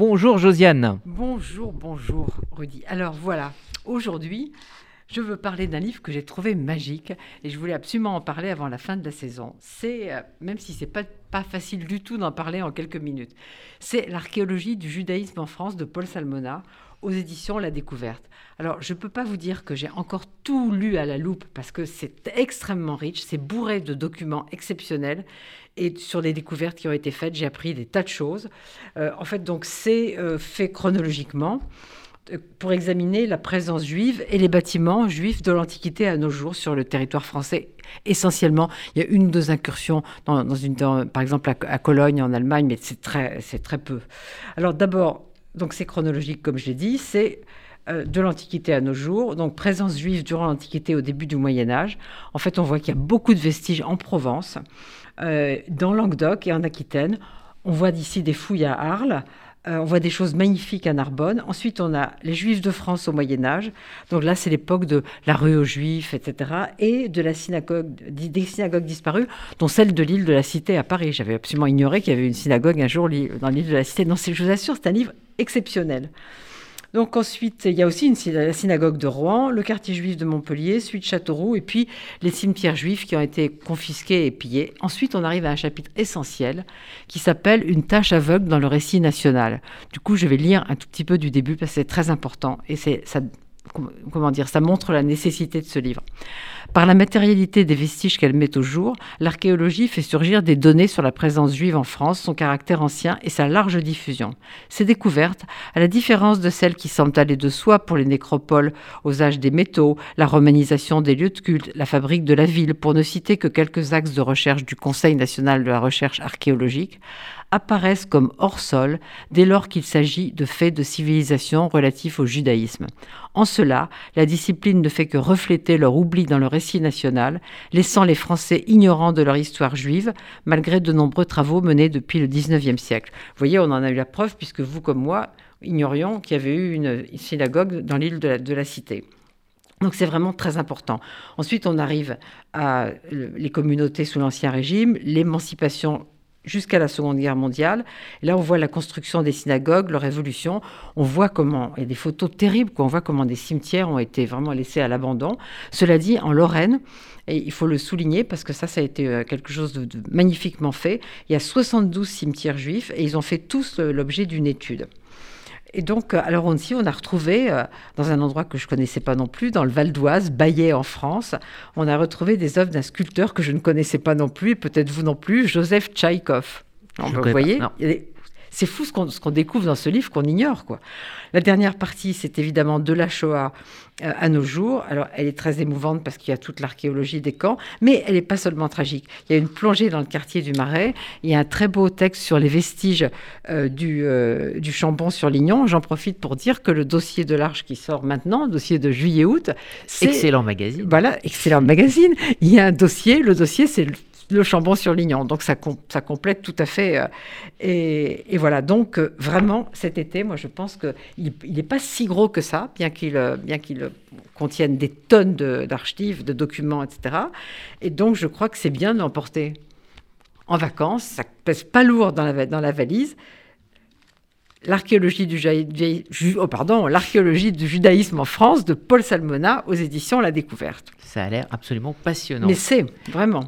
Bonjour Josiane. Bonjour, bonjour Rudy. Alors voilà, aujourd'hui, je veux parler d'un livre que j'ai trouvé magique et je voulais absolument en parler avant la fin de la saison. C'est, euh, même si c'est pas, pas facile du tout d'en parler en quelques minutes, c'est L'archéologie du judaïsme en France de Paul Salmona aux éditions La Découverte. Alors, je ne peux pas vous dire que j'ai encore tout lu à la loupe parce que c'est extrêmement riche, c'est bourré de documents exceptionnels et sur les découvertes qui ont été faites, j'ai appris des tas de choses. Euh, en fait, donc, c'est euh, fait chronologiquement euh, pour examiner la présence juive et les bâtiments juifs de l'Antiquité à nos jours sur le territoire français. Essentiellement, il y a une ou deux incursions, dans, une, par exemple à, à, Cologne en Allemagne, mais c'est très, très peu. Alors d'abord, donc c'est chronologique comme je l'ai dit, c'est euh, de l'Antiquité à nos jours, donc présence juive durant l'Antiquité au début du Moyen Âge. En fait, on voit qu'il y a beaucoup de vestiges en Provence, euh, dans Languedoc et en Aquitaine. On voit d'ici des fouilles à Arles. Euh, on voit des choses magnifiques à Narbonne. Ensuite, on a les Juifs de France au Moyen Âge. Donc là, c'est l'époque de la rue aux Juifs, etc. Et de la synagogue, des synagogues disparues, dont celle de l'île de la Cité à Paris. J'avais absolument ignoré qu'il y avait une synagogue un jour dans l'île de la Cité. Non, je vous assure, c'est un livre exceptionnel. Donc ensuite, il y a aussi une, la synagogue de Rouen, le quartier juif de Montpellier, suite Châteauroux, et puis les cimetières juifs qui ont été confisqués et pillés. Ensuite, on arrive à un chapitre essentiel qui s'appelle Une tâche aveugle dans le récit national. Du coup, je vais lire un tout petit peu du début parce que c'est très important et c'est ça comment dire, ça montre la nécessité de ce livre. Par la matérialité des vestiges qu'elle met au jour, l'archéologie fait surgir des données sur la présence juive en France, son caractère ancien et sa large diffusion. Ces découvertes, à la différence de celles qui semblent aller de soi pour les nécropoles aux âges des métaux, la romanisation des lieux de culte, la fabrique de la ville, pour ne citer que quelques axes de recherche du Conseil national de la recherche archéologique, apparaissent comme hors sol dès lors qu'il s'agit de faits de civilisation relatifs au judaïsme. En cela, la discipline ne fait que refléter leur oubli dans le récit national, laissant les Français ignorants de leur histoire juive, malgré de nombreux travaux menés depuis le XIXe siècle. Vous voyez, on en a eu la preuve, puisque vous comme moi ignorions qu'il y avait eu une synagogue dans l'île de, de la Cité. Donc c'est vraiment très important. Ensuite, on arrive à les communautés sous l'Ancien Régime, l'émancipation jusqu'à la Seconde Guerre mondiale. là, on voit la construction des synagogues, leur évolution. On voit comment, il y a des photos terribles, on voit comment des cimetières ont été vraiment laissés à l'abandon. Cela dit, en Lorraine, et il faut le souligner parce que ça, ça a été euh, quelque chose de, magnifiquement fait. Il y a 72 cimetières juifs et ils ont fait tous euh, l'objet d'une étude. Et donc, euh, alors aussi, on a retrouvé, euh, dans un endroit que je ne connaissais pas non plus, dans le Val d'Oise, Baillet en France, on a retrouvé des œuvres d'un sculpteur que je ne connaissais pas non plus, et peut-être vous non plus, Joseph Tchaïkov. Vous voyez, c'est fou ce qu'on découvre dans ce livre qu'on ignore. quoi. La dernière partie, c'est évidemment de la Shoah euh, à nos jours. Alors, elle est très émouvante parce qu'il y a toute l'archéologie des camps, mais elle n'est pas seulement tragique. Il y a une plongée dans le quartier du Marais. Il y a un très beau texte sur les vestiges euh, du, euh, du Chambon sur Lignon. J'en profite pour dire que le dossier de l'Arche qui sort maintenant, le dossier de juillet-août, excellent magazine. Voilà, excellent magazine. Il y a un dossier. Le dossier, c'est le Chambon-sur-Lignon. Donc ça, ça, complète tout à fait. Euh, et, voilà, donc euh, vraiment, cet été, moi je pense qu'il n'est pas si gros que ça, bien qu'il euh, bien qu'il contienne des tonnes d'archives, de, documents, etc. Et donc je crois que c'est bien de l'emporter en vacances. Ça pèse pas lourd dans la, dans la valise. L'archéologie du, oh, pardon, l'archéologie du judaïsme en France de Paul Salmona aux éditions La Découverte. Ça a l'air absolument passionnant. Mais c'est vraiment.